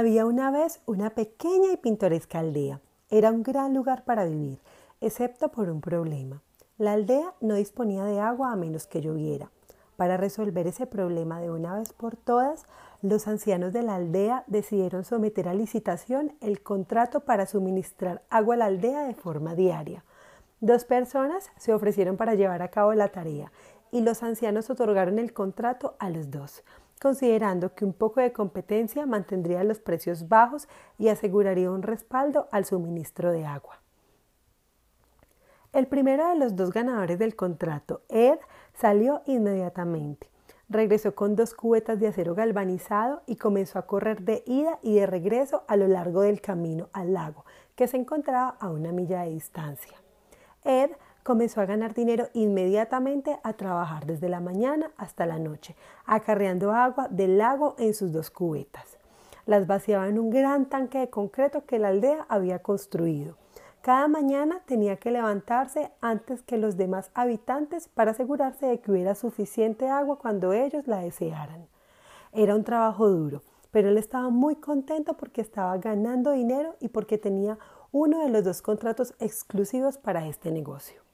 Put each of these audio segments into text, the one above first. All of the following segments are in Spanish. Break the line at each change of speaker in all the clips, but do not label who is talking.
Había una vez una pequeña y pintoresca aldea. Era un gran lugar para vivir, excepto por un problema. La aldea no disponía de agua a menos que lloviera. Para resolver ese problema de una vez por todas, los ancianos de la aldea decidieron someter a licitación el contrato para suministrar agua a la aldea de forma diaria. Dos personas se ofrecieron para llevar a cabo la tarea y los ancianos otorgaron el contrato a los dos considerando que un poco de competencia mantendría los precios bajos y aseguraría un respaldo al suministro de agua. El primero de los dos ganadores del contrato, Ed, salió inmediatamente. Regresó con dos cubetas de acero galvanizado y comenzó a correr de ida y de regreso a lo largo del camino al lago, que se encontraba a una milla de distancia. Ed comenzó a ganar dinero inmediatamente a trabajar desde la mañana hasta la noche, acarreando agua del lago en sus dos cubetas. Las vaciaba en un gran tanque de concreto que la aldea había construido. Cada mañana tenía que levantarse antes que los demás habitantes para asegurarse de que hubiera suficiente agua cuando ellos la desearan. Era un trabajo duro, pero él estaba muy contento porque estaba ganando dinero y porque tenía uno de los dos contratos exclusivos para este negocio.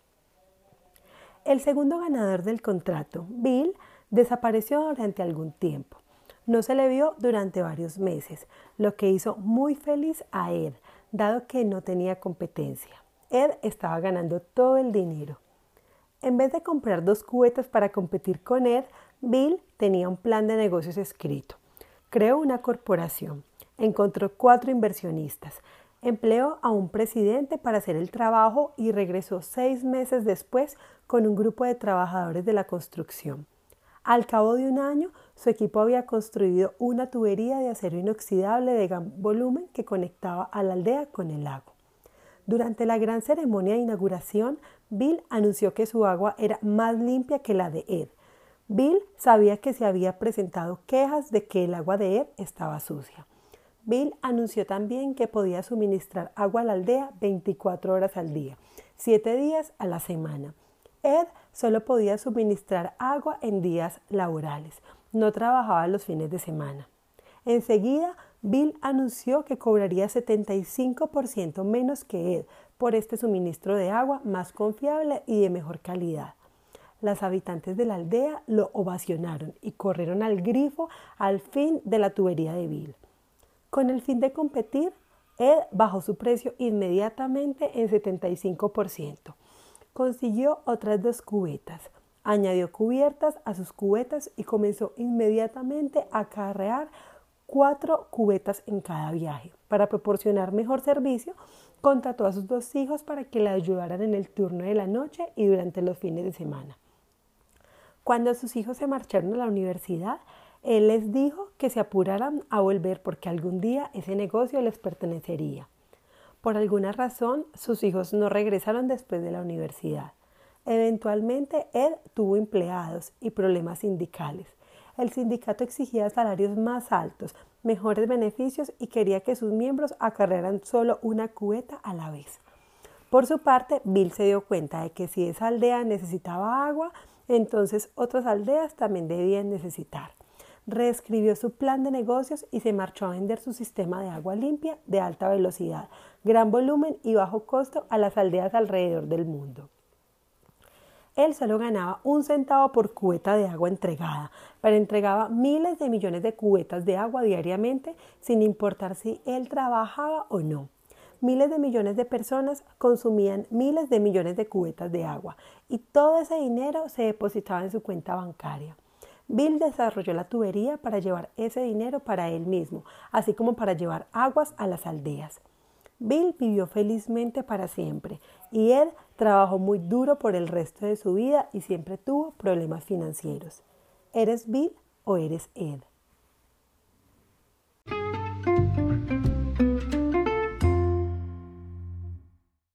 El segundo ganador del contrato, Bill, desapareció durante algún tiempo. No se le vio durante varios meses, lo que hizo muy feliz a Ed, dado que no tenía competencia. Ed estaba ganando todo el dinero. En vez de comprar dos cubetas para competir con Ed, Bill tenía un plan de negocios escrito. Creó una corporación, encontró cuatro inversionistas, Empleó a un presidente para hacer el trabajo y regresó seis meses después con un grupo de trabajadores de la construcción. Al cabo de un año, su equipo había construido una tubería de acero inoxidable de gran volumen que conectaba a la aldea con el lago. Durante la gran ceremonia de inauguración, Bill anunció que su agua era más limpia que la de Ed. Bill sabía que se había presentado quejas de que el agua de Ed estaba sucia. Bill anunció también que podía suministrar agua a la aldea 24 horas al día, 7 días a la semana. Ed solo podía suministrar agua en días laborales, no trabajaba los fines de semana. Enseguida, Bill anunció que cobraría 75% menos que Ed por este suministro de agua más confiable y de mejor calidad. Las habitantes de la aldea lo ovacionaron y corrieron al grifo al fin de la tubería de Bill. Con el fin de competir, Ed bajó su precio inmediatamente en 75%. Consiguió otras dos cubetas, añadió cubiertas a sus cubetas y comenzó inmediatamente a carrear cuatro cubetas en cada viaje. Para proporcionar mejor servicio, contrató a sus dos hijos para que le ayudaran en el turno de la noche y durante los fines de semana. Cuando sus hijos se marcharon a la universidad, él les dijo que se apuraran a volver porque algún día ese negocio les pertenecería. Por alguna razón, sus hijos no regresaron después de la universidad. Eventualmente, él tuvo empleados y problemas sindicales. El sindicato exigía salarios más altos, mejores beneficios y quería que sus miembros acarrearan solo una cubeta a la vez. Por su parte, Bill se dio cuenta de que si esa aldea necesitaba agua, entonces otras aldeas también debían necesitar reescribió su plan de negocios y se marchó a vender su sistema de agua limpia de alta velocidad, gran volumen y bajo costo a las aldeas alrededor del mundo. Él solo ganaba un centavo por cubeta de agua entregada, pero entregaba miles de millones de cubetas de agua diariamente sin importar si él trabajaba o no. Miles de millones de personas consumían miles de millones de cubetas de agua y todo ese dinero se depositaba en su cuenta bancaria. Bill desarrolló la tubería para llevar ese dinero para él mismo, así como para llevar aguas a las aldeas. Bill vivió felizmente para siempre y Ed trabajó muy duro por el resto de su vida y siempre tuvo problemas financieros. ¿Eres Bill o eres Ed?